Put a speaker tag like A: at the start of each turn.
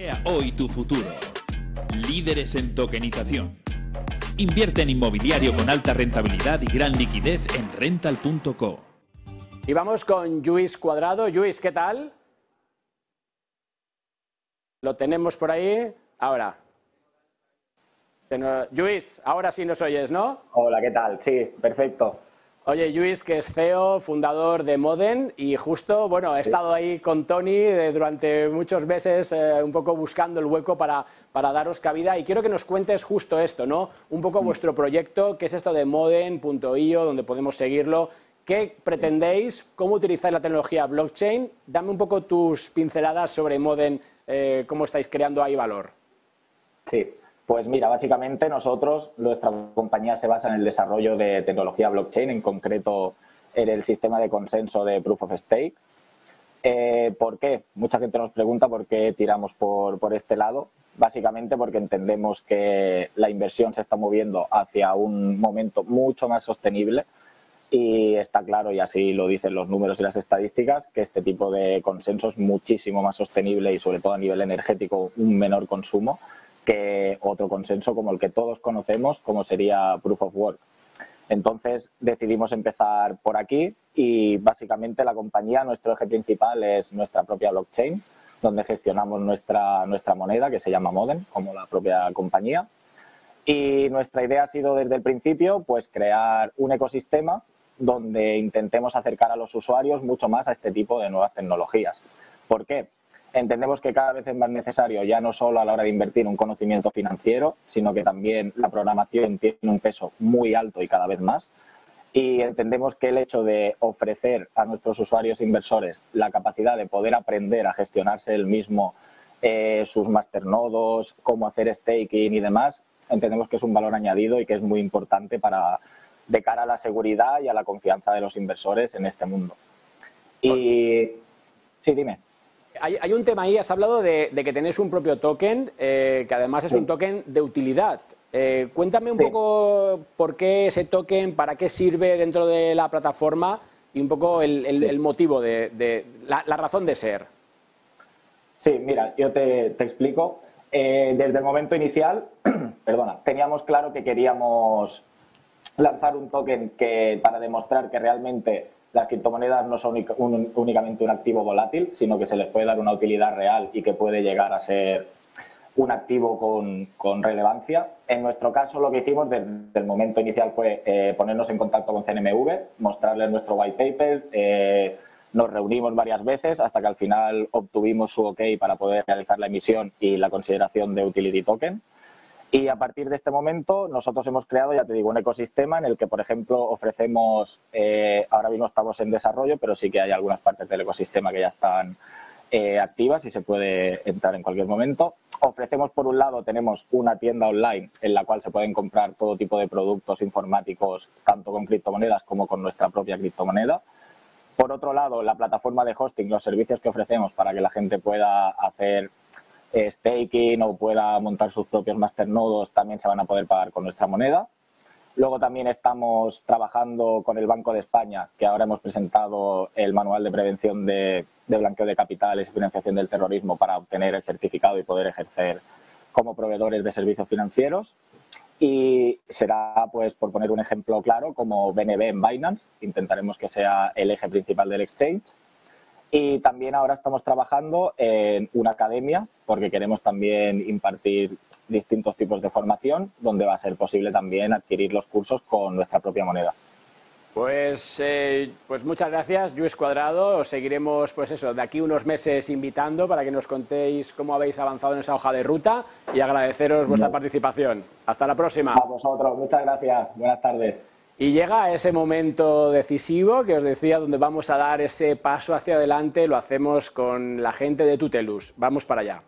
A: Crea hoy tu futuro. Líderes en tokenización. Invierte en inmobiliario con alta rentabilidad y gran liquidez en rental.co.
B: Y vamos con Luis Cuadrado. Luis, ¿qué tal? Lo tenemos por ahí. Ahora. Luis, ahora sí nos oyes, ¿no?
C: Hola, ¿qué tal? Sí, perfecto.
B: Oye, Luis, que es CEO, fundador de Moden, y justo, bueno, he estado ahí con Tony eh, durante muchos meses, eh, un poco buscando el hueco para, para, daros cabida, y quiero que nos cuentes justo esto, ¿no? Un poco mm. vuestro proyecto, qué es esto de Moden.io, donde podemos seguirlo, qué pretendéis, cómo utilizáis la tecnología blockchain, dame un poco tus pinceladas sobre Moden, eh, cómo estáis creando ahí valor.
C: Sí, pues mira, básicamente nosotros, nuestra compañía se basa en el desarrollo de tecnología blockchain, en concreto en el sistema de consenso de Proof of Stake. Eh, ¿Por qué? Mucha gente nos pregunta por qué tiramos por, por este lado. Básicamente porque entendemos que la inversión se está moviendo hacia un momento mucho más sostenible y está claro, y así lo dicen los números y las estadísticas, que este tipo de consenso es muchísimo más sostenible y sobre todo a nivel energético un menor consumo que otro consenso como el que todos conocemos, como sería Proof of Work. Entonces decidimos empezar por aquí y básicamente la compañía, nuestro eje principal es nuestra propia blockchain, donde gestionamos nuestra, nuestra moneda que se llama Modem, como la propia compañía. Y nuestra idea ha sido desde el principio pues crear un ecosistema donde intentemos acercar a los usuarios mucho más a este tipo de nuevas tecnologías. ¿Por qué? Entendemos que cada vez es más necesario, ya no solo a la hora de invertir un conocimiento financiero, sino que también la programación tiene un peso muy alto y cada vez más. Y entendemos que el hecho de ofrecer a nuestros usuarios inversores la capacidad de poder aprender a gestionarse el mismo eh, sus masternodos, cómo hacer staking y demás, entendemos que es un valor añadido y que es muy importante para de cara a la seguridad y a la confianza de los inversores en este mundo. Y sí, dime
B: hay, un tema ahí, has hablado de, que tenéis un propio token, eh, que además es un token de utilidad. Eh, cuéntame un poco por qué ese token, para qué sirve dentro de la plataforma y un poco el, motivo de, la, razón de ser.
C: Sí, mira, yo te, explico. Eh, desde el momento inicial, perdona, teníamos claro que queríamos lanzar un token que para demostrar que realmente las criptomonedas no son únicamente un activo volátil, sino que se les puede dar una utilidad real y que puede llegar a ser un activo con, relevancia. En nuestro caso, lo que hicimos desde el momento inicial fue eh, ponernos en contacto con CNMV, mostrarles nuestro white paper, eh, nos reunimos varias veces hasta que al final obtuvimos su OK para poder realizar la emisión y la consideración de utility token. Y a partir de este momento nosotros hemos creado, ya te digo, un ecosistema en el que, por ejemplo, ofrecemos, eh, ahora mismo estamos en desarrollo, pero sí que hay algunas partes del ecosistema que ya están eh, activas y se puede entrar en cualquier momento. Ofrecemos, por un lado, tenemos una tienda online en la cual se pueden comprar todo tipo de productos informáticos, tanto con criptomonedas como con nuestra propia criptomoneda. Por otro lado, la plataforma de hosting, los servicios que ofrecemos para que la gente pueda hacer staking o pueda montar sus propios masternodos, también se van a poder pagar con nuestra moneda. Luego también estamos trabajando con el Banco de España, que ahora hemos presentado el manual de prevención de, blanqueo de capitales y financiación del terrorismo para obtener el certificado y poder ejercer como proveedores de servicios financieros. Y será, pues, por poner un ejemplo claro, como BNB en Binance. Intentaremos que sea el eje principal del exchange y también ahora estamos trabajando en una academia porque queremos también impartir distintos tipos de formación donde va a ser posible también adquirir los cursos con nuestra propia moneda.
B: Pues, eh, pues muchas gracias, Luis Cuadrado. Os seguiremos, pues eso, de aquí unos meses invitando para que nos contéis cómo habéis avanzado en esa hoja de ruta y agradeceros vuestra participación. Hasta la próxima.
C: A vosotros, muchas gracias. Buenas tardes.
B: Y llega ese momento decisivo que os decía, donde vamos a dar ese paso hacia adelante, lo hacemos con la gente de Tutelus. Vamos para allá.